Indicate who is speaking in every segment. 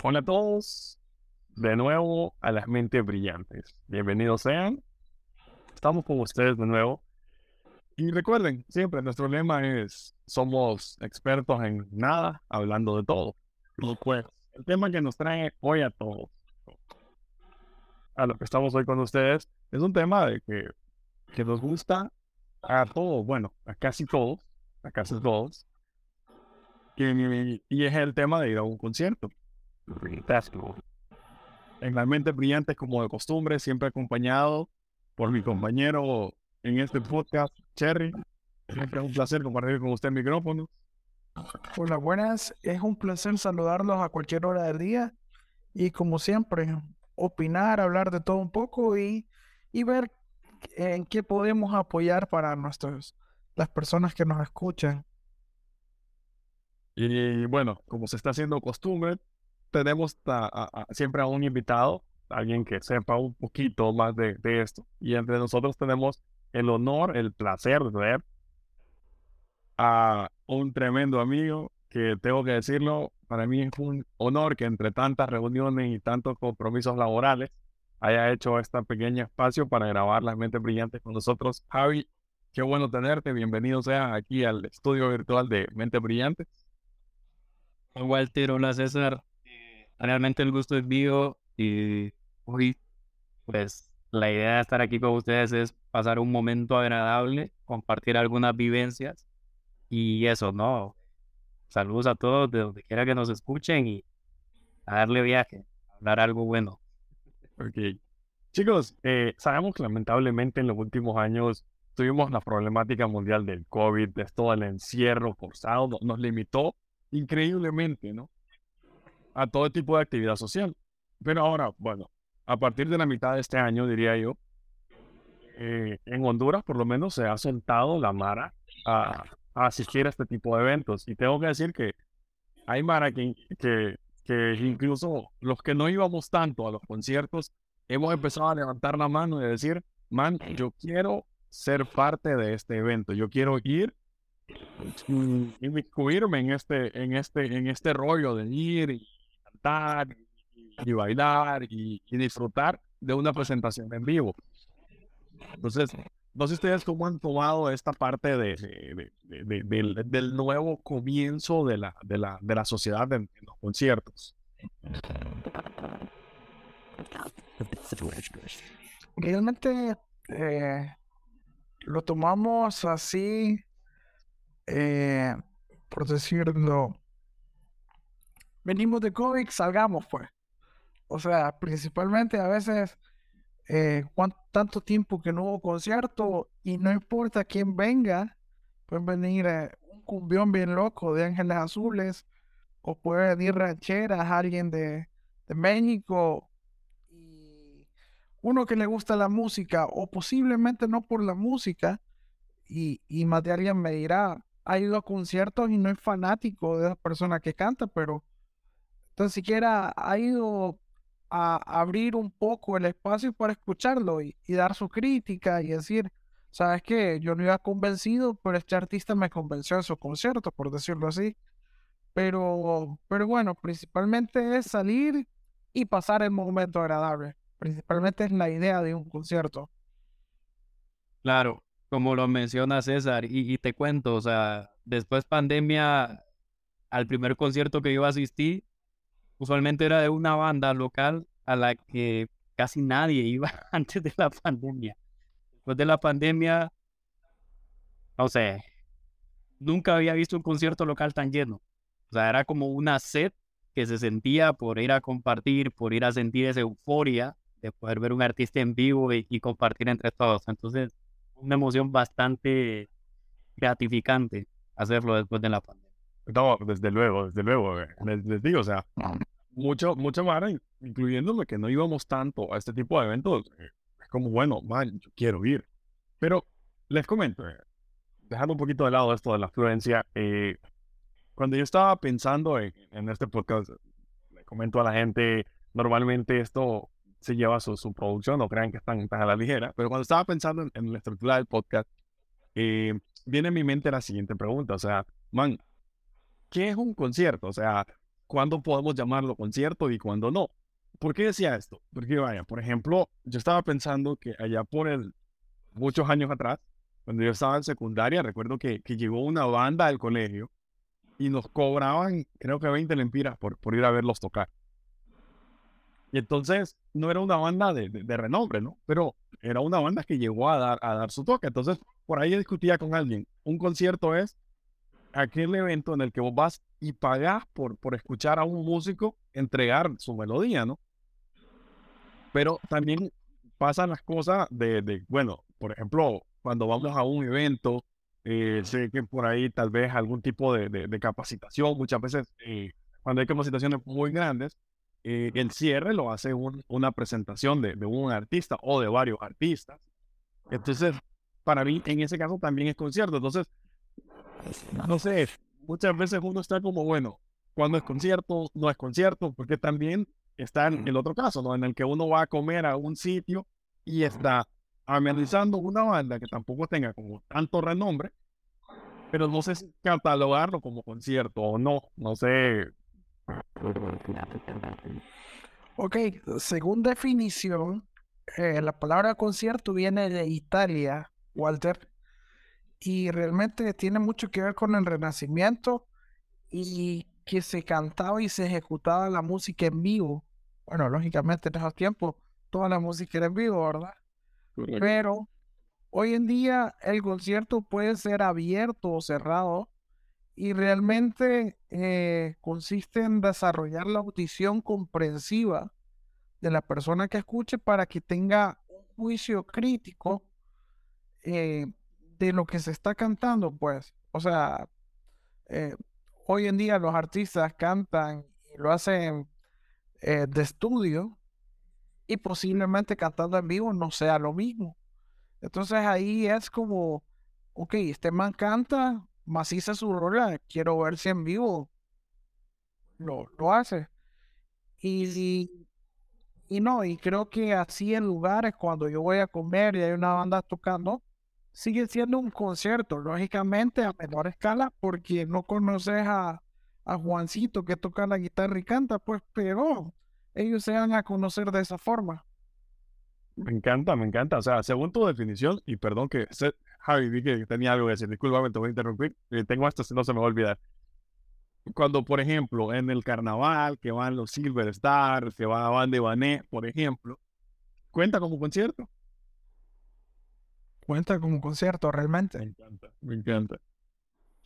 Speaker 1: Hola a todos, de nuevo a las mentes brillantes. Bienvenidos sean. Estamos con ustedes de nuevo. Y recuerden, siempre nuestro lema es, somos expertos en nada, hablando de todo. Pues, el tema que nos trae hoy a todos, a lo que estamos hoy con ustedes, es un tema de que, que nos gusta a todos, bueno, a casi todos, a casi todos. Y, y es el tema de ir a un concierto. En la mente brillante, como de costumbre, siempre acompañado por mi compañero en este podcast, Cherry. Siempre es un placer compartir con usted el micrófono.
Speaker 2: Hola, buenas. Es un placer saludarlos a cualquier hora del día y como siempre, opinar, hablar de todo un poco y, y ver en qué podemos apoyar para nuestros, las personas que nos escuchan.
Speaker 1: Y bueno, como se está haciendo costumbre, tenemos siempre a un invitado, alguien que sepa un poquito más de, esto. Y entre nosotros tenemos el honor, el placer de ver a un tremendo amigo que tengo que decirlo, para mí es un honor que entre tantas reuniones y tantos compromisos laborales haya hecho este pequeño espacio para grabar Las Mentes Brillantes con nosotros. Javi, qué bueno tenerte, bienvenido sea aquí al estudio virtual de Mentes Brillantes.
Speaker 3: Walter, hola César, realmente el gusto es mío y hoy, pues la idea de estar aquí con ustedes es pasar un momento agradable, compartir algunas vivencias y eso, ¿no? Saludos a todos de donde quiera que nos escuchen y a darle viaje, a hablar algo bueno.
Speaker 1: Ok. Chicos, eh, sabemos que lamentablemente en los últimos años tuvimos la problemática mundial del COVID, de todo el encierro forzado, nos limitó increíblemente, ¿no? A todo tipo de actividad social. Pero ahora, bueno, a partir de la mitad de este año, diría yo, eh, en Honduras por lo menos se ha sentado la Mara a, asistir a este tipo de eventos. Y tengo que decir que hay Mara que, que, que incluso los que no íbamos tanto a los conciertos, hemos empezado a levantar la mano y decir, man, yo quiero ser parte de este evento, yo quiero ir y inmiscuirme en este, en este, en este rollo de ir y y, bailar y, disfrutar de una presentación en vivo. Entonces, no sé ustedes cómo han tomado esta parte de, del, nuevo comienzo de la, de la, de la sociedad en, los conciertos.
Speaker 2: Realmente eh, lo tomamos así, eh, por decirlo, venimos de COVID, salgamos pues. O sea, principalmente a veces, eh, tanto tiempo que no hubo concierto y no importa quién venga, pueden venir eh, un cumbión bien loco de Ángeles Azules o puede venir rancheras, alguien de, de México y uno que le gusta la música o posiblemente no por la música y, y más de alguien me dirá, ha ido a conciertos y no es fanático de la persona que canta, pero entonces siquiera ha ido a abrir un poco el espacio para escucharlo y, dar su crítica y decir, sabes qué, yo no iba convencido, pero este artista me convenció en su concierto, por decirlo así. Pero, pero bueno, principalmente es salir y pasar el momento agradable. Principalmente es la idea de un concierto.
Speaker 3: Claro, como lo menciona César, y, y te cuento, o sea, después pandemia, al primer concierto que yo asistí, usualmente era de una banda local a la que casi nadie iba antes de la pandemia. Después de la pandemia, no sé, nunca había visto un concierto local tan lleno. O sea, era como una sed que se sentía por ir a compartir, por ir a sentir esa euforia de poder ver un artista en vivo y, y compartir entre todos. Entonces, una emoción bastante gratificante hacerlo después de la pandemia.
Speaker 1: No, desde luego, desde luego. Eh, les, digo, o sea, mucho, mucha mara, incluyéndome que no íbamos tanto a este tipo de eventos. Eh, es como, bueno, man, yo quiero ir. Pero les comento, eh, dejando un poquito de lado esto de la afluencia, cuando yo estaba pensando en, este podcast, le comento a la gente, normalmente esto se lleva su, su producción, no crean que están tan a la ligera, pero cuando estaba pensando en, en la estructura del podcast, viene a mi mente la siguiente pregunta, o sea, man, ¿qué es un concierto? O sea, cuándo podemos llamarlo concierto y cuándo no. ¿Por qué decía esto? Porque vaya, por ejemplo, yo estaba pensando que allá por el, muchos años atrás, cuando yo estaba en secundaria, recuerdo que, que llegó una banda al colegio y nos cobraban, creo que 20 lempiras por, por ir a verlos tocar. Y entonces no era una banda de, de, renombre, ¿no? Pero era una banda que llegó a dar, a dar su toque. Entonces, por ahí discutía con alguien. Un concierto es aquel evento en el que vos vas y pagás por, por escuchar a un músico entregar su melodía, ¿no? Pero también pasan las cosas de, de bueno, por ejemplo, cuando vamos a un evento, eh, sé que por ahí tal vez algún tipo de, de, capacitación, muchas veces eh, cuando hay capacitaciones muy grandes, eh, el cierre lo hace una presentación de, de, un artista o de varios artistas. Entonces, para mí, en ese caso también es concierto. Entonces, no sé, muchas veces uno está como, bueno, cuando es concierto, no es concierto, porque también está en el otro caso, ¿no? En el que uno va a comer a un sitio y está amenizando una banda que tampoco tenga como tanto renombre, pero no sé si catalogarlo como concierto o no, no sé.
Speaker 2: Ok, según definición, eh, la palabra concierto viene de Italia, Walter, y realmente tiene mucho que ver con el Renacimiento y que se cantaba y se ejecutaba la música en vivo bueno, lógicamente en esos tiempos toda la música era en vivo, ¿verdad? Pero hoy en día el concierto puede ser abierto o cerrado y realmente eh, consiste en desarrollar la audición comprensiva de la persona que escuche para que tenga un juicio crítico eh, de lo que se está cantando, pues. O sea, eh, hoy en día los artistas cantan y lo hacen eh, de estudio y posiblemente cantando en vivo no sea lo mismo. Entonces ahí es como, ok, este man canta, maciza su rola, quiero ver si en vivo lo, lo hace. Y, y no, y creo que así en lugares cuando yo voy a comer y hay una banda tocando, sigue siendo un concierto, lógicamente a menor escala, porque no conoces a, a Juancito que toca la guitarra y canta, pues, pero ellos se van a conocer de esa forma.
Speaker 1: Me encanta, me encanta. O sea, según tu definición, y perdón que Javi, vi que tenía algo que decir, disculpame, te voy a interrumpir. Eh, tengo si no se me va a olvidar. Cuando, por ejemplo, en el carnaval, que van los Silver Stars, que van Van de Bané, por ejemplo, ¿cuenta como concierto?
Speaker 2: Cuenta como concierto, realmente.
Speaker 1: Me encanta, me encanta.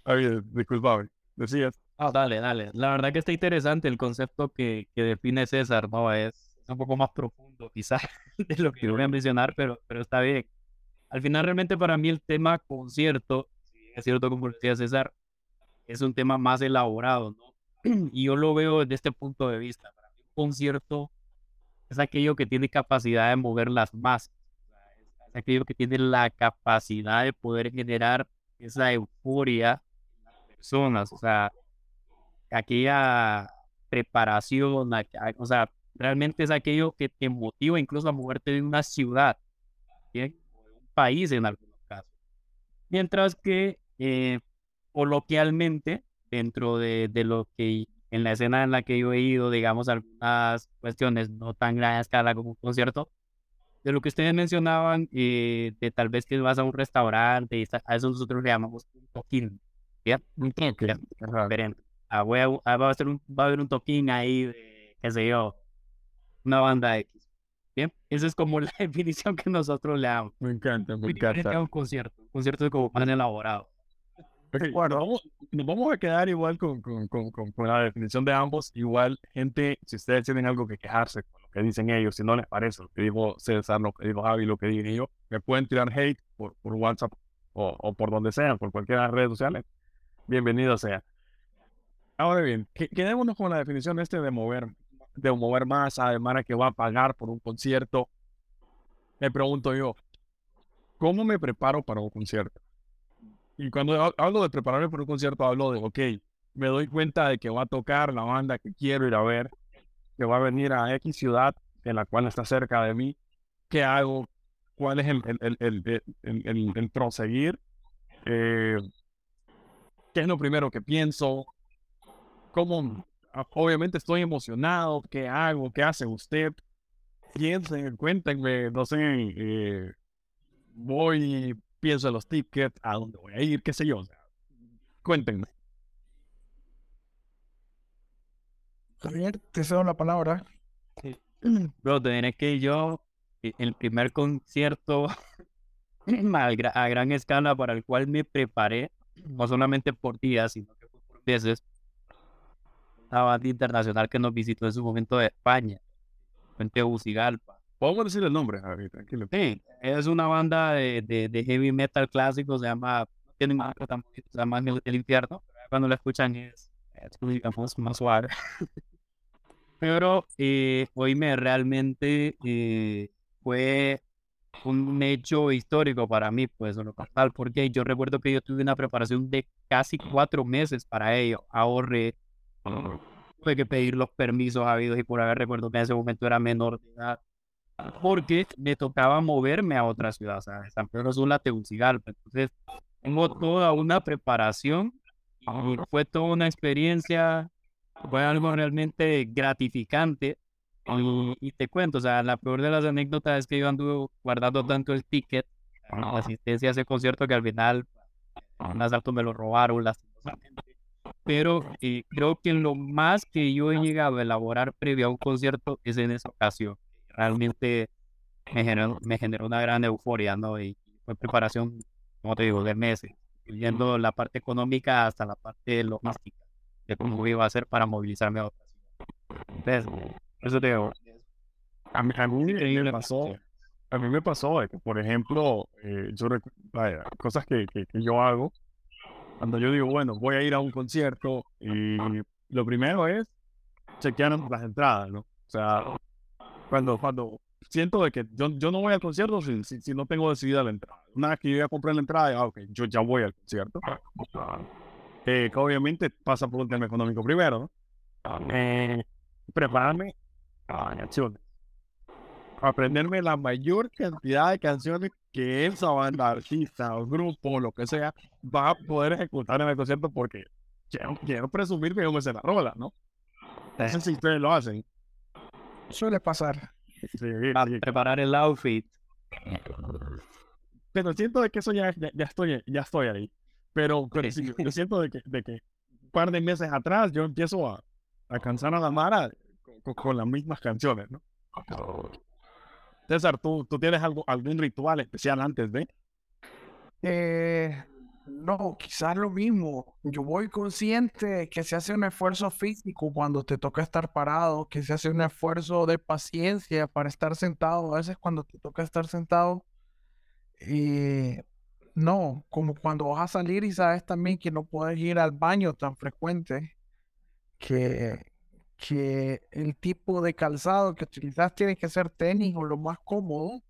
Speaker 1: Javi, disculpame, decías.
Speaker 3: Ah, dale, dale. La verdad que está interesante el concepto que, que define César, ¿no? Es, un poco más profundo quizás de lo que voy a mencionar, pero, pero está bien. Al final realmente para mí el tema concierto, es cierto como decía César, es un tema más elaborado, ¿no? Y yo lo veo desde este punto de vista. Para mí un concierto es aquello que tiene capacidad de mover las masas, es aquello que tiene la capacidad de poder generar esa euforia en las personas, o sea, aquella preparación, o sea, realmente es aquello que te motiva incluso a moverte de una ciudad, ¿bien? o de un país en algunos casos. Mientras que eh, coloquialmente, dentro de, de, lo que en la escena en la que yo he ido, digamos, algunas cuestiones no tan gran escala como un concierto, de lo que ustedes mencionaban, eh, de tal vez que vas a un restaurante y a eso nosotros le llamamos un toquín, ¿bien? Un toquín, ah, voy a, ah, va, a ser un, va a haber un toquín ahí de, qué sé yo, una banda X. Bien, esa es como la definición que nosotros le damos.
Speaker 1: Me encanta, me encanta.
Speaker 3: un concierto, un concierto como más elaborado.
Speaker 1: Vamos, nos vamos a quedar igual con, con, con, con, la definición de ambos. Igual, gente, si ustedes tienen algo que quejarse con lo que dicen ellos, si no les parece lo que dijo César, lo que dijo Javi, lo que dije yo, me pueden tirar hate por, por WhatsApp o, o por donde sea, por cualquiera de las redes sociales. Bienvenido sea. Ahora bien, quedémonos con la definición este de mover, de mover más además que va a pagar por un concierto. Me pregunto yo, ¿cómo me preparo para un concierto? Y cuando hablo de prepararme para un concierto, hablo de, ok, me doy cuenta de que va a tocar la banda que quiero ir a ver, que va a venir a X ciudad en la cual está cerca de mí. ¿Qué hago? ¿Cuál es el, el, el, el, el proseguir? Eh, ¿Qué es lo primero que pienso? cómo ah, obviamente estoy emocionado, ¿qué hago? ¿Qué hace usted? Piensen, cuéntenme, no sé, eh, voy, pienso en los tickets, a dónde voy a ir, qué sé yo. cuéntenme.
Speaker 2: Javier, te cedo la palabra.
Speaker 3: Bro, tenés que yo, e, el primer concierto a, gran escala para el cual me preparé, no solamente por días, sino que por meses, una banda internacional que nos visitó en su momento de España, en Tegucigalpa.
Speaker 1: Podemos decir el nombre, Javi, tranquilo.
Speaker 3: Sí, es una banda de, de, heavy metal clásico, se llama, tiene un se llama El Infierno, cuando lo escuchan es, es más suave. Pero eh, me realmente eh, fue un hecho histórico para mí, pues, lo tal, porque yo recuerdo que yo tuve una preparación de casi cuatro meses para ello. Ahorré, tuve que pedir los permisos habidos y por haber recuerdo que en ese momento era menor de edad, porque me tocaba moverme a otra ciudad, o sea, San Pedro Sula, Tegucigalpa. Entonces, tengo toda una preparación y fue toda una experiencia fue algo realmente gratificante. Y, te cuento, o sea, la peor de las anécdotas es que yo anduve guardando tanto el ticket, la asistencia a ese concierto, que al final un asalto me lo robaron lastimosamente. Pero eh, creo que lo más que yo he llegado a elaborar previo a un concierto es en esa ocasión. Realmente me generó, me generó una gran euforia, ¿no? Y fue preparación, como te digo, de meses, incluyendo la parte económica hasta la parte logística de cómo iba a hacer para movilizarme a otra ciudad. eso te digo.
Speaker 1: A mí, a mí me pasó, a mí me pasó que, por ejemplo, eh, yo vaya, cosas que, que, yo hago, cuando yo digo, bueno, voy a ir a un concierto, y lo primero es chequear las entradas, ¿no? O sea, cuando, cuando siento de que yo, yo no voy al concierto si, si, no tengo decidida la entrada. Una vez que yo ya compré la entrada, ah, ok, yo ya voy al concierto que obviamente pasa por un tema económico primero, ¿no? Eh, prepararme a canciones. Aprenderme la mayor cantidad de canciones que esa banda, artista o grupo, lo que sea, va a poder ejecutar en el concierto porque quiero, quiero presumir que yo me sé la rola, ¿no? Eso si ustedes lo hacen.
Speaker 2: Suele pasar.
Speaker 3: preparar el outfit.
Speaker 1: Pero siento de que eso ya, ya, estoy, ya estoy ahí. Pero, pero sí, yo siento de que, de que un par de meses atrás yo empiezo a, a cansar a la Mara con, las mismas canciones, ¿no? César, ¿tú, tú tienes algo, algún ritual especial antes de?
Speaker 2: Eh, no, quizás lo mismo. Yo voy consciente que se hace un esfuerzo físico cuando te toca estar parado, que se hace un esfuerzo de paciencia para estar sentado. A veces cuando te toca estar sentado, eh, no, como cuando vas a salir y sabes también que no puedes ir al baño tan frecuente, que, que el tipo de calzado que utilizas tiene que ser tenis o lo más cómodo,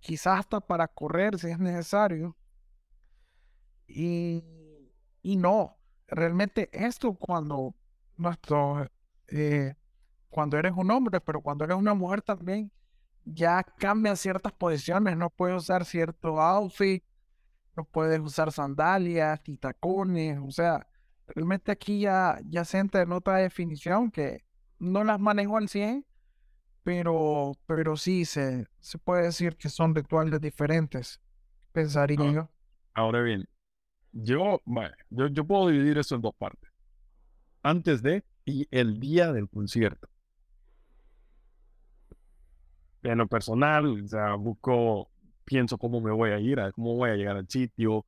Speaker 2: quizás hasta para correr si es necesario. Y, y no, realmente esto cuando nuestro, eh, cuando eres un hombre, pero cuando eres una mujer también, ya cambian ciertas posiciones, no puedes usar cierto outfit no puedes usar sandalias y tacones, o sea, realmente aquí ya, ya se entra en otra definición que no las manejo al 100, pero, pero sí se, se puede decir que son rituales diferentes, pensaría
Speaker 1: ahora,
Speaker 2: yo.
Speaker 1: Ahora bien, yo, bueno, yo, yo puedo dividir eso en dos partes. Antes de y el día del concierto. En lo personal, o sea, busco pienso cómo me voy a ir, cómo voy a llegar al sitio.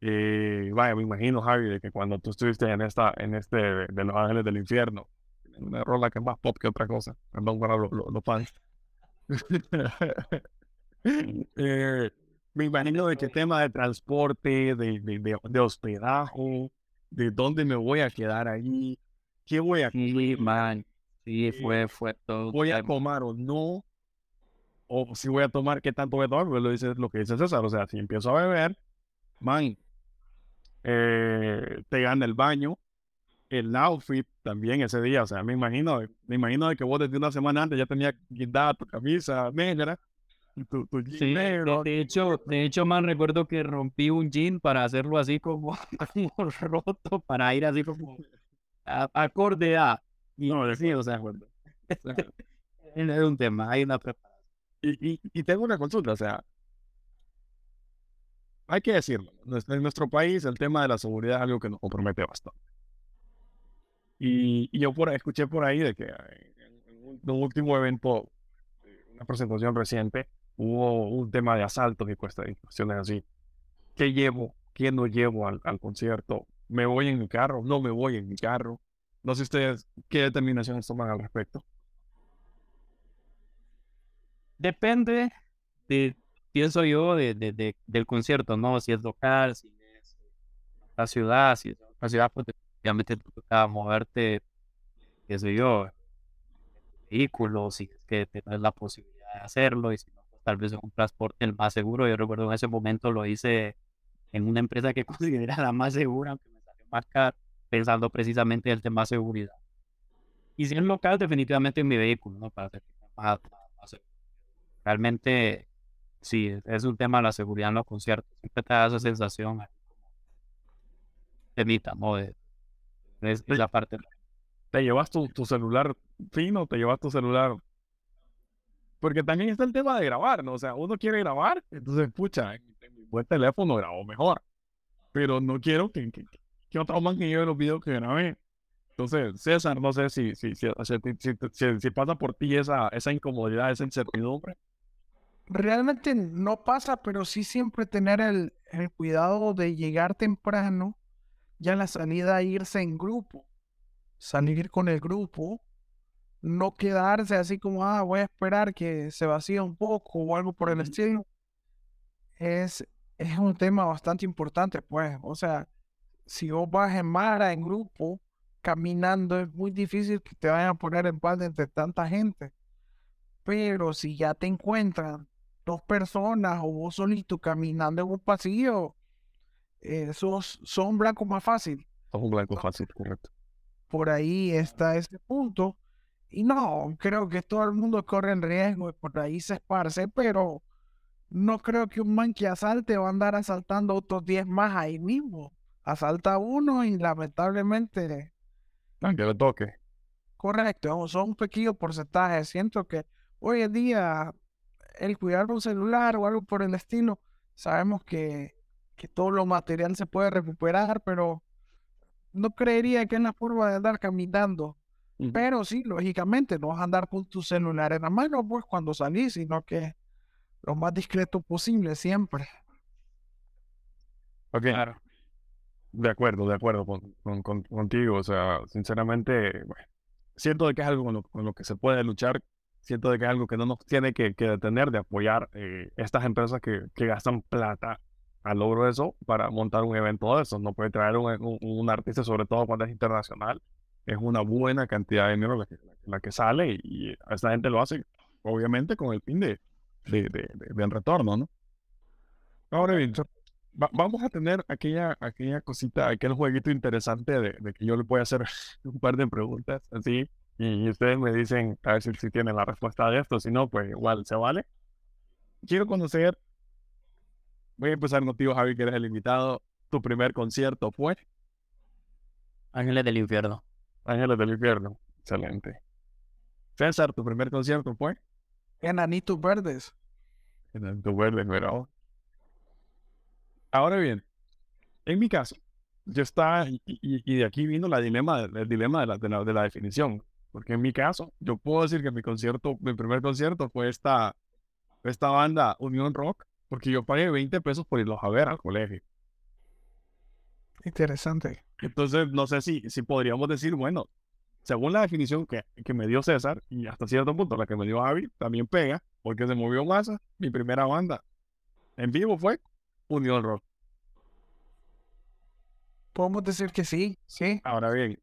Speaker 1: Eh, me imagino, Javi, que cuando tú estuviste en esta, en este de Los Ángeles del Infierno, una rola que es más pop que otra cosa, perdón para los lo, fans. eh, me imagino de qué tema de transporte, de, de, de, hospedaje, de dónde me voy a quedar ahí, qué voy a
Speaker 3: Sí, man. Sí, fue, fue todo.
Speaker 1: Voy a tomar o no, o si voy a tomar, ¿qué tanto voy a tomar? Lo, dice, lo que dice César, o sea, si empiezo a beber, man, eh, te gana el baño, el outfit también ese día, o sea, me imagino, me imagino de que vos desde una semana antes ya tenías guindada tu camisa negra, tu, tu jean
Speaker 3: sí,
Speaker 1: negro.
Speaker 3: De, hecho, de hecho, man, recuerdo que rompí un jean para hacerlo así como, roto, para ir así como a, acorde a, Y
Speaker 1: No, de
Speaker 3: sí, o sea, es un tema, hay una preparación.
Speaker 1: Y, y, y tengo una consulta, o sea, hay que decirlo, en nuestro país el tema de la seguridad es algo que nos compromete bastante. Y, y yo por, escuché por ahí de que en en un último evento, eh, una presentación reciente, hubo un tema de asaltos y cuestiones así. ¿Qué llevo? ¿Qué no llevo al, al concierto? ¿Me voy en mi carro? ¿No me voy en mi carro? No sé ustedes qué determinaciones toman al respecto.
Speaker 3: Depende de, pienso yo, de, de- de- del concierto, ¿no? Si es local, si es la ciudad, si es la ciudad, pues definitivamente te toca moverte, qué sé yo, en vehículo, si es que tienes la posibilidad de hacerlo, y si tal vez un transporte el más seguro. Yo recuerdo en ese momento lo hice en una empresa que considera la más segura, aunque me salió más caro, pensando precisamente en el tema de seguridad. Y si es local, definitivamente en mi vehículo, ¿no? Para ser más, más, más seguro. Realmente, sí, es- un tema de la seguridad en los conciertos. Siempre te da esa sensación temita, ¿no? De, esa parte.
Speaker 1: te llevas tu, tu celular fino, te llevas tu celular. Porque también está el tema de grabar, ¿no? O sea, uno quiere grabar, entonces, pucha, en, mi buen teléfono grabo mejor. Pero no quiero que, que, que otro man que lleve los videos que grabé. Entonces, César, no sé si- si- si pasa por ti esa, esa incomodidad, esa incertidumbre.
Speaker 2: Realmente no pasa, pero sí siempre tener el, el cuidado de llegar temprano, ya en la salida irse en grupo, salir con el grupo, no quedarse así como, ah, voy a esperar que se vacíe un poco o algo por el estilo. Es, es un tema bastante importante, pues, o sea, si vos vas en mara, en grupo, caminando, es muy difícil que te vayan a poner en paz entre tanta gente. Pero si ya te encuentran dos personas o vos solito caminando en un pasillo, eh, sos, son blanco más fácil.
Speaker 1: Es un blanco fácil, correcto.
Speaker 2: Por ahí está ese punto. Y no, creo que todo el mundo corre en riesgo y por ahí se esparce, pero no creo que un man que asalte va a andar asaltando otros 10 más ahí mismo. Asalta uno y lamentablemente,
Speaker 1: Ah, que le toque.
Speaker 2: correcto, son un pequeño porcentaje. Siento que hoy en día el cuidar un celular o algo por el estilo, sabemos que, que todo lo material se puede recuperar, pero no creería que es la forma de andar caminando. Pero sí, lógicamente, no vas a andar con tu celular en la mano, pues cuando salís, sino que lo más discreto posible siempre.
Speaker 1: Ok,
Speaker 3: Claro.
Speaker 1: de acuerdo, de acuerdo con, con- con- contigo. O sea, sinceramente, bueno, siento de que es algo con lo, con lo que se puede luchar. Siento de que es algo que no nos tiene que, que detener de apoyar eh, estas empresas que, que gastan plata al logro de eso para montar un evento de eso. No puede traer un, un- un artista, sobre todo cuando es internacional. Es una buena cantidad de dinero la que, la que sale y, esta gente lo hace, obviamente, con el fin de, de, de, de- retorno, ¿no? Ahora bien, va- vamos a tener aquella, aquella cosita, aquel jueguito interesante de que yo le voy a hacer un par de preguntas así y ustedes me dicen a ver si, si tienen la respuesta de esto, si no, pues igual se vale. Quiero conocer, voy a empezar contigo, Javi, que eres el invitado. Tu primer concierto fue
Speaker 3: Ángeles del Infierno.
Speaker 1: Ángeles del Infierno. Excelente. César, tu primer concierto fue
Speaker 2: Enanitos verdes.
Speaker 1: en el Tu Verde, ¿verdad? Ahora bien, en mi caso, yo estaba, y, y- y de aquí vino la dilema, el dilema de la, de la, de la definición. Porque en mi caso, yo puedo decir que mi concierto, mi primer concierto fue esta, esta banda Unión Rock, porque yo pagué 20 pesos por irlos a ver al colegio.
Speaker 2: Interesante.
Speaker 1: Entonces, no sé si, si podríamos decir, bueno, según la definición que, que me dio César, y hasta cierto punto la que me dio Javi, también pega, porque se movió masa. Mi primera banda en vivo fue Unión Rock.
Speaker 2: Podemos decir que sí, sí.
Speaker 1: Ahora bien,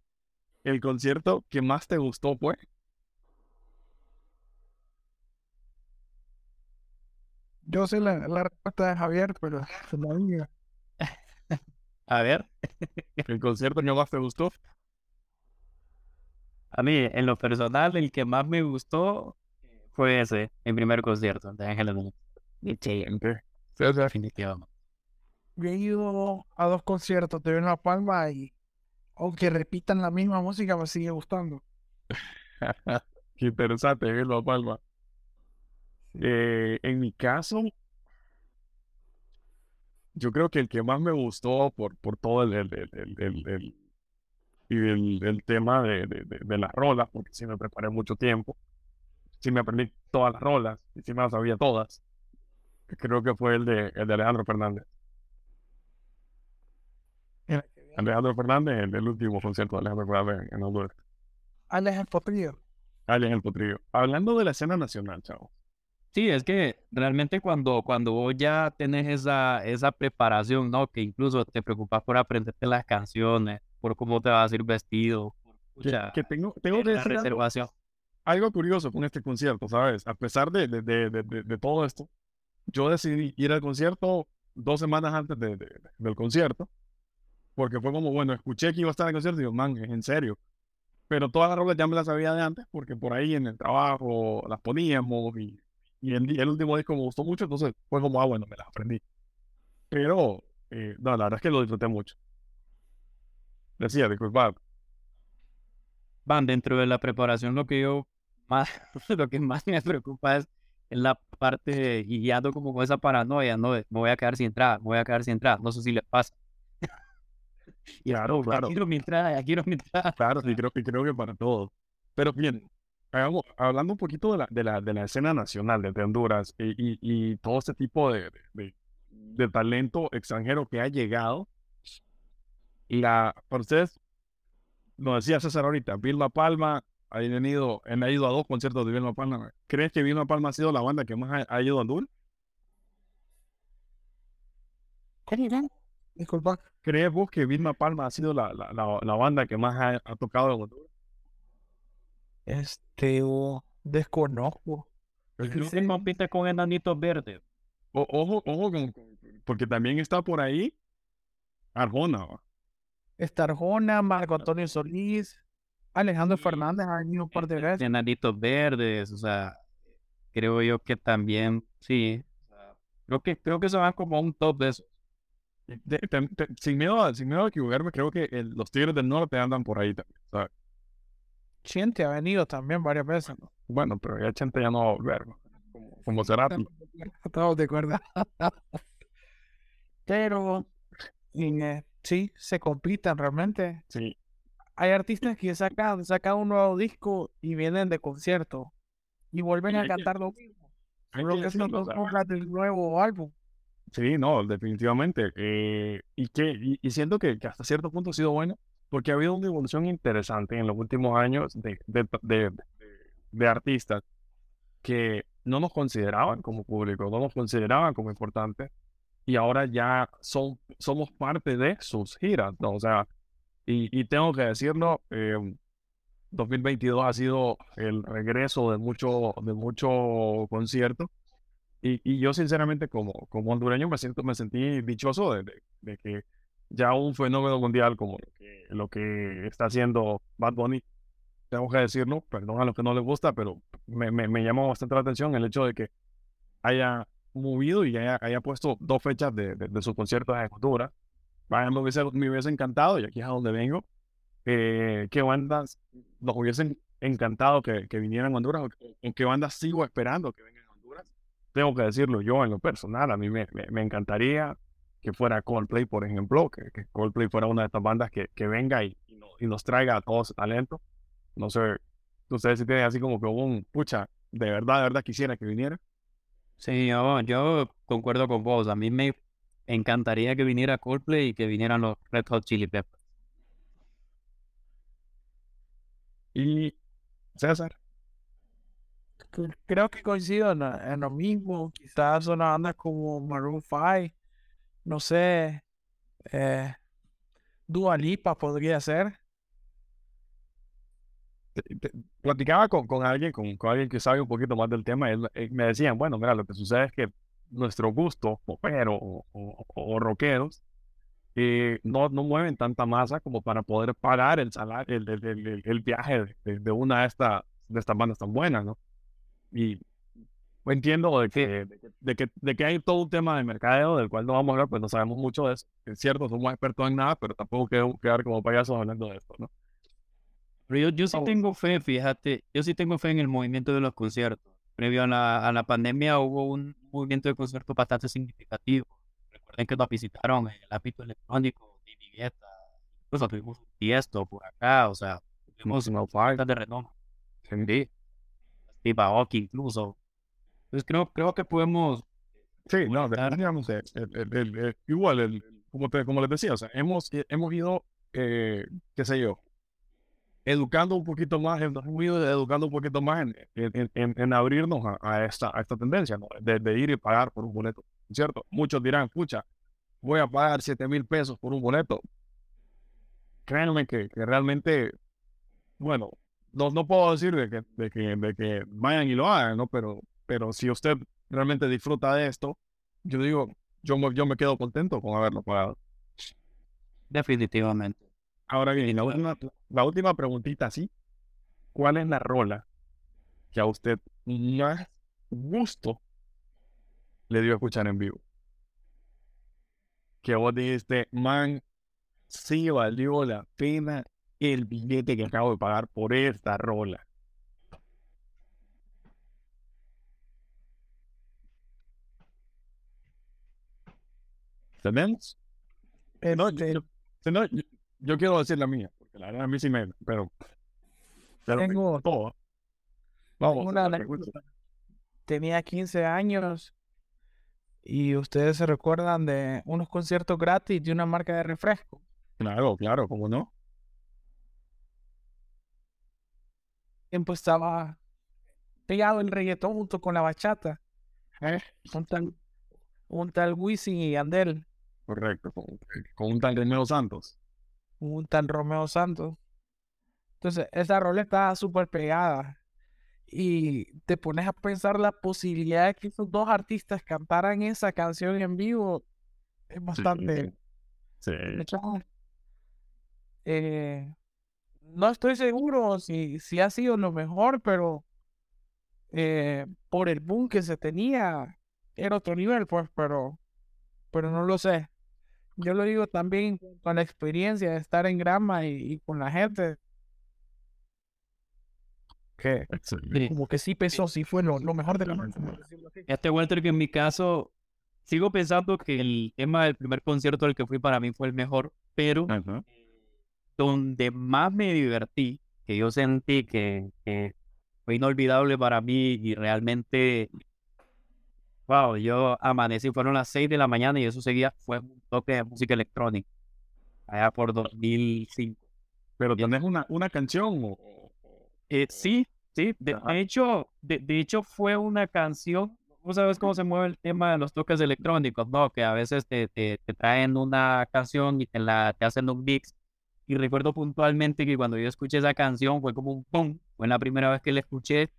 Speaker 1: el concierto que más te gustó fue
Speaker 2: Yo sé la, la respuesta de Javier, pero se la diga.
Speaker 3: A ver,
Speaker 1: el concierto que más te gustó.
Speaker 3: a mí, en lo personal, el que más me gustó fue ese, mi primer concierto de Infierno.
Speaker 1: Gente, César,
Speaker 3: Definitivamente.
Speaker 2: Yo he ido a dos conciertos de La Palma y aunque repitan la misma música me sigue gustando.
Speaker 1: Qué interesante, Vilma Palma. Eh, en mi caso, yo creo que el que más me gustó por, por todo el, el, el, el, el, el tema de, de, de, las rolas, porque sí me preparé mucho tiempo, sí me aprendí todas las rolas y sí me las sabía todas, creo que fue el de, el de Alejandro Fernández. Alejandro Fernández, el, el último concierto de Alejandro Fernández en Honduras.
Speaker 2: Alex el Potrillo.
Speaker 1: Alex el Potrillo. Hablando de la escena nacional, chavo.
Speaker 3: Sí, es que realmente cuando, cuando vos ya tenés esa, esa preparación, ¿no? Que incluso te preocupas por aprenderte las canciones, por cómo te vas a ir vestido.
Speaker 1: que, que, tengo, tengo que
Speaker 3: reservación.
Speaker 1: Algo, curioso con este concierto, ¿sabes? A pesar de, de, de, de, todo esto, yo decidí ir al concierto dos semanas antes del concierto, porque fue como, bueno, escuché que iba a estar en el concierto y digo, man, en serio. Pero todas las rolas ya me las sabía de antes, porque por ahí en el trabajo las poníamos y y el, el, último disco me gustó mucho, entonces fue como, ah, bueno, me las aprendí. Pero, eh, no, la verdad es que lo disfruté mucho. Decía, disculpad.
Speaker 3: Van, dentro de la preparación, lo que yo más, lo que más me preocupa es en la parte, y ando como con esa paranoia, no, me voy a quedar sin entrada, me voy a quedar sin entrada, no sé si le pasa.
Speaker 1: y claro, claro.
Speaker 3: quiero mi entrada, quiero mi entrada.
Speaker 1: Claro, sí, creo, creo que para todos. Pero bien, hablando un poquito de la, de la, de la escena nacional de Honduras y, y, todo este tipo de, de, talento extranjero que ha llegado, la, por ustedes, nos decía César ahorita, Vilma Palma ha ido, ha ido a dos conciertos de Vilma Palma. ¿Crees que Vilma Palma ha sido la banda que más ha, ido a Honduras?
Speaker 2: Disculpa.
Speaker 1: ¿Crees vos que Vilma Palma ha sido la, la, la, banda que más ha, ha tocado en Honduras?
Speaker 2: Este, desconozco.
Speaker 3: Se compite con enanitos verdes.
Speaker 1: ojo, ojo, porque también está por ahí Arjona.
Speaker 2: Está Arjona, Marco Antonio Solís, Alejandro Fernández ha venido un par de veces.
Speaker 3: Enanitos verdes, o sea, creo yo que también, sí. creo que creo que se van como un top de esos.
Speaker 1: sin, miedo, sin miedo a equivocarme, creo que los Tigres del Norte andan por ahí también.
Speaker 2: Chente ha venido también varias veces.
Speaker 1: Bueno, pero ya Chente ya no va a volver, como, será.
Speaker 2: Estamos de acuerdo. pero eh, sí, se compitan realmente.
Speaker 1: Sí.
Speaker 2: Hay artistas que sacan, sacan un nuevo disco y vienen de concierto y vuelven a cantar lo mismo. Creo que, es del nuevo álbum.
Speaker 1: Sí, no, definitivamente. Eh, y que y, siento que, que, hasta cierto punto ha sido bueno porque ha habido una evolución interesante en los últimos años de, de, de, artistas que no nos consideraban como público, no nos consideraban como importantes y ahora ya son, somos parte de sus giras, ¿no? O sea, y, y tengo que decirlo, 2022 eh, ha sido el regreso de mucho, de mucho concierto y, y, yo sinceramente como, como hondureño me, siento, me sentí dichoso de, de que ya un fenómeno mundial como lo que, lo que está haciendo Bad Bunny, tengo que decirlo, perdón a los que no les gusta, pero me, me, me llamó bastante la atención el hecho de que haya movido y haya, haya puesto dos fechas de, de, sus conciertos en Honduras. Vaya, me hubiese, me hubiese encantado, y aquí es a donde vengo, eh, que bandas nos hubiesen encantado que, que vinieran a Honduras, en qué bandas sigo esperando que vengan a Honduras. Tengo que decirlo yo en lo personal, a mí me, me, me encantaría que fuera Coldplay, por ejemplo, que, que, Coldplay fuera una de estas bandas que, que venga y, y, nos traiga a todos talento. No sé, ustedes si tienen así como que un, pucha, de verdad, de verdad quisiera que viniera.
Speaker 3: Sí, yo, yo concuerdo con vos. A mí me encantaría que viniera Coldplay y que vinieran los Red Hot Chili Peppers.
Speaker 1: Y César.
Speaker 2: Creo que coincido en, en lo mismo. Quizás una banda como Maroon 5 no sé, eh, Dua Lipa podría ser.
Speaker 1: Platicaba con, con alguien, con, con, alguien que sabe un poquito más del tema, y eh, me decían, bueno, mira, lo que sucede es que nuestro gusto, popero o, o, rockeros, eh, no, no mueven tanta masa como para poder pagar el, salario, el, el, el, viaje de, de, una de, esta, de estas bandas tan buenas, ¿no? Y entiendo de que, de, que, de que hay todo un tema de mercadeo del cual no vamos a hablar, pues no sabemos mucho de eso. Es cierto, somos expertos en nada, pero tampoco queremos quedar como payasos hablando de esto, ¿no?
Speaker 3: Pero yo, yo sí
Speaker 2: Oh.
Speaker 3: tengo fe, fíjate, yo sí tengo fe en el movimiento de los conciertos. Previo a la, a la pandemia hubo un movimiento de conciertos bastante significativo. Recuerden que nos visitaron el ámbito electrónico, David Guetta, incluso tuvimos un Tiesto por acá, o sea, tuvimos
Speaker 1: No, five.
Speaker 3: de renombre. Sí. Steve Aoki incluso. Entonces creo, creo que podemos
Speaker 1: Sí, no, definitivamente. el- el- igual, el- como, te- como les decía, o sea, hemos, eh, hemos ido, eh, qué sé yo, educando un poquito más, hemos ido educando un poquito más en, en, en- en abrirnos a, a esta, a esta tendencia, ¿no? De, de ir y pagar por un boleto, ¿cierto? Muchos dirán, escucha, voy a pagar 7 mil pesos por un boleto. Créanme que, que realmente, bueno, no, no puedo decir de que, de, que, de que vayan y lo hagan, ¿no? Pero, pero si usted realmente disfruta de esto, yo digo, yo me, yo me quedo contento con haberlo pagado.
Speaker 3: definitivamente.
Speaker 1: Ahora bien, la última, la última preguntita, ¿sí? ¿Cuál es la rola que a usted más gusto le dio escuchar en vivo? Que vos dijiste, man, sí valió la pena el billete que acabo de pagar por esta rola. ¿Tenemos? No, yo, yo- si no, yo- yo quiero decir la mía, porque la verdad a mí sí me, pero, pero
Speaker 2: Tengo-.
Speaker 1: ¿eh? Vamos,
Speaker 2: una tenía 15 años y ustedes se recuerdan de unos conciertos gratis de una marca de refresco.
Speaker 1: Claro, claro, ¿cómo no?
Speaker 2: tiempo estaba pegado el reggaetón junto con la bachata.
Speaker 1: Eh,
Speaker 2: Un tal, un tal Wisin y Andel,
Speaker 1: Correcto, con, con un tal Romeo Santos.
Speaker 2: un tal Romeo Santos. Entonces, esa rola estaba súper pegada. Y te pones a pensar la posibilidad de que esos dos artistas cantaran esa canción en vivo. Es bastante.
Speaker 1: Sí,
Speaker 2: Eh, no estoy seguro si, si ha sido lo mejor, pero eh, por el boom que se tenía, era otro nivel, pues, pero, pero no lo sé. Yo lo digo también con la experiencia de estar en grama y, y con la gente, que.
Speaker 3: Sí.
Speaker 2: como que sí pesó, sí fue lo, lo mejor de la noche.
Speaker 3: Este Walter que en mi caso sigo pensando que el tema del primer concierto al que fui para mí fue el mejor, pero donde más me divertí, que yo sentí que, que fue inolvidable para mí y realmente, wow, yo amanecí, fueron las 6 de la mañana y eso seguía, fue un toque de música electrónica, allá por 2005.
Speaker 1: Pero tenés una, una canción o,
Speaker 3: Eh, sí, sí, de,
Speaker 1: Ajá.
Speaker 3: de hecho, de, de hecho fue una canción, vos sabes cómo se mueve el tema de los toques electrónicos, ¿no? Que a veces te, te, te traen una canción y te, la, te hacen un mix. Y recuerdo puntualmente que cuando yo escuché esa canción fue como un pum, fue la primera vez que la escuché,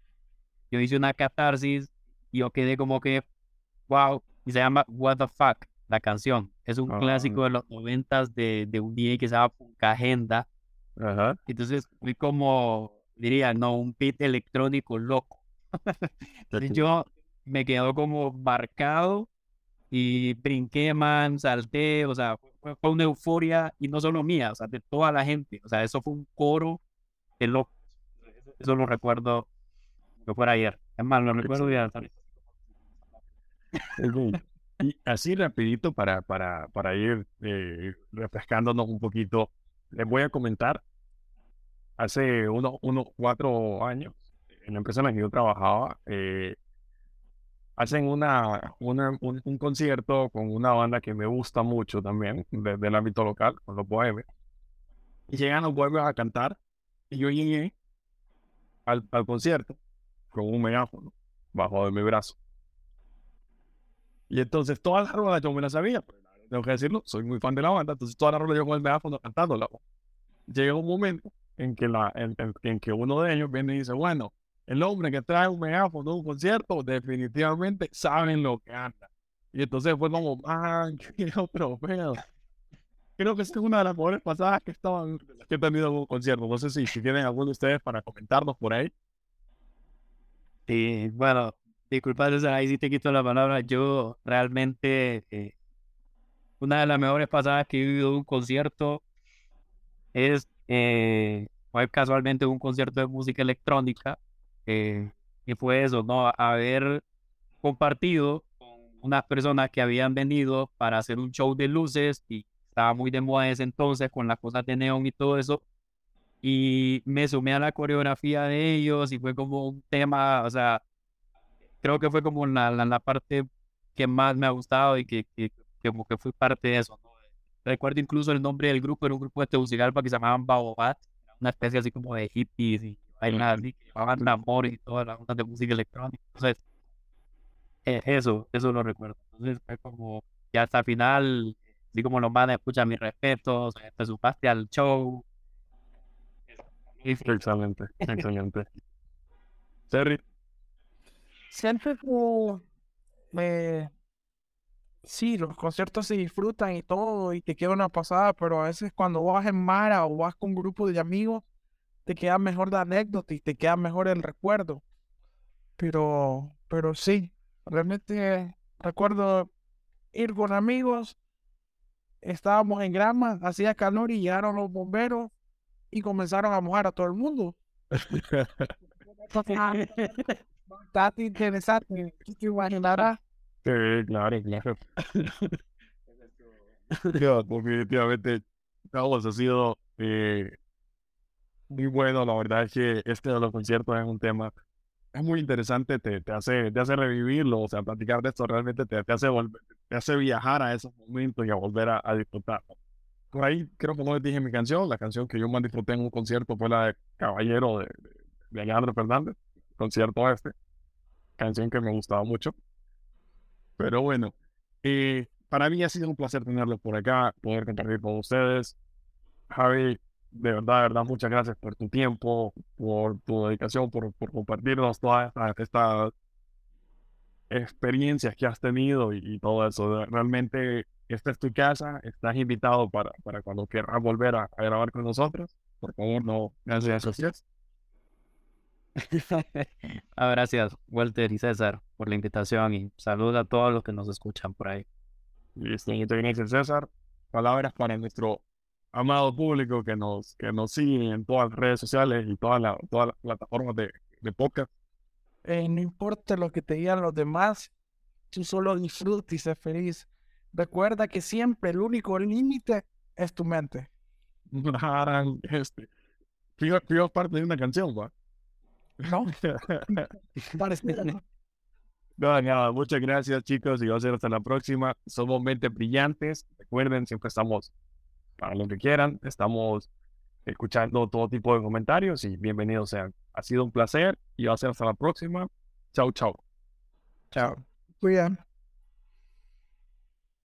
Speaker 3: yo hice una catarsis y yo quedé como que, wow, y se llama What the Fuck, la canción. Es un
Speaker 1: Ah.
Speaker 3: clásico de los noventas de, de un DJ que se llama Punka Agenda.
Speaker 1: Ajá.
Speaker 3: Entonces fui como, diría, no, un beat electrónico loco. Entonces yo me quedo como marcado y brinqué, man, salté, o sea, fue, fue una euforia y no solo mía, o sea, de toda la gente. O sea, eso fue un coro de locos. Eso lo recuerdo que fuera ayer. Es más, lo recuerdo ya.
Speaker 1: Y así rapidito para, para, para ir eh, refrescándonos un poquito, les voy a comentar, hace unos, unos cuatro años, en la empresa en la que yo trabajaba, eh, hacen una, una- un, un concierto con una banda que me gusta mucho también, de- del ámbito local, con los bohemios. Y llegan los bohemios a cantar, y yo llegué al, al concierto con un megáfono bajo de mi brazo. Y entonces todas las rolas yo me las sabía, verdad, tengo que decirlo, soy muy fan de la banda, entonces todas las rolas yo con el megáfono cantándola. Llega un momento en que, la, en, en- en que uno de ellos viene y dice, bueno, el hombre que trae un megáfono a un concierto definitivamente saben lo que anda. Y entonces fue como, man, qué otro pedo. Creo que esta es una de las mejores pasadas que, estaban, que he tenido en un concierto. No sé si, si tienen alguno de ustedes para comentarnos por ahí.
Speaker 3: Sí, bueno, disculpa, César, ahí sí te quito la palabra. Yo realmente, eh, una de las mejores pasadas que he vivido de un concierto es eh, fue casualmente un concierto de música electrónica, eh, y fue eso, ¿no? Haber compartido con unas personas que habían venido para hacer un show de luces y estaba muy de moda en ese entonces con las cosas de neón y todo eso. Y me sumé a la coreografía de ellos y fue como un tema, o sea, creo que fue como la, la, parte que más me ha gustado y que, que, como que fui parte de eso. Recuerdo incluso el nombre del grupo, era un grupo de Tegucigalpa que se llamaban Baobat, una especie así como de hippies y bailar así, que llevaban amor y todas las ondas de música electrónica. Entonces, e, eso, eso lo recuerdo. Entonces fue como, ya hasta el final, así como los van a escuchar mis respetos, te supaste al show.
Speaker 1: Excelente, excelente. Terry.
Speaker 2: Siempre como, eh, sí, los conciertos se disfrutan y todo, y te queda una pasada, pero a veces cuando vas en Mara o vas con un grupo de amigos, te queda mejor la anécdota y te queda mejor el recuerdo. Pero, pero sí, realmente recuerdo ir con amigos, estábamos en grama, hacía calor y llegaron los bomberos y comenzaron a mojar a todo el mundo. Bastante interesante, te imaginarás.
Speaker 1: Sí, claro, claro. definitivamente, todos ha sido eh, muy bueno. La verdad es que este de los conciertos es un tema es muy interesante, te, te, hace, te hace revivirlo, o sea, platicar de esto realmente te, te hace volver, te hace viajar a esos momentos y a volver a, disfrutar. Por ahí creo que no les dije mi canción, la canción que yo más disfruté en un concierto fue la de Caballero de, de Alejandro Fernández, concierto este, canción que me gustaba mucho. Pero bueno, eh, para mí ha sido un placer tenerlos por acá, poder compartir con ustedes. Javi, de verdad, de verdad, muchas gracias por tu tiempo, por tu dedicación, por, por compartirnos todas estas, experiencias que has tenido y, todo eso. Realmente, esta es tu casa, estás invitado para, para cuando quieras volver a, grabar con nosotros. Por favor, no gracias gracias.
Speaker 3: ah, gracias, Walter y César, por la invitación y saludos a todos los que nos escuchan por ahí.
Speaker 1: Listo, gracias, César. Palabras para nuestro amado público que nos, que nos sigue en todas las redes sociales y todas las, todas las plataformas de, de podcast.
Speaker 2: Eh, no importa lo que te digan los demás, tú solo disfruta y sé feliz. Recuerda que siempre el único límite es tu mente.
Speaker 1: este, fío, parte de una canción, ¿va?
Speaker 2: No.
Speaker 1: no, nada, muchas gracias chicos y va a ser hasta la próxima. Somos mentes brillantes. Recuerden, siempre estamos para lo que quieran. Estamos escuchando todo tipo de comentarios y bienvenidos sean. Ha sido un placer y va a ser hasta la próxima. Chao, chao.
Speaker 2: Chao. Cuídate.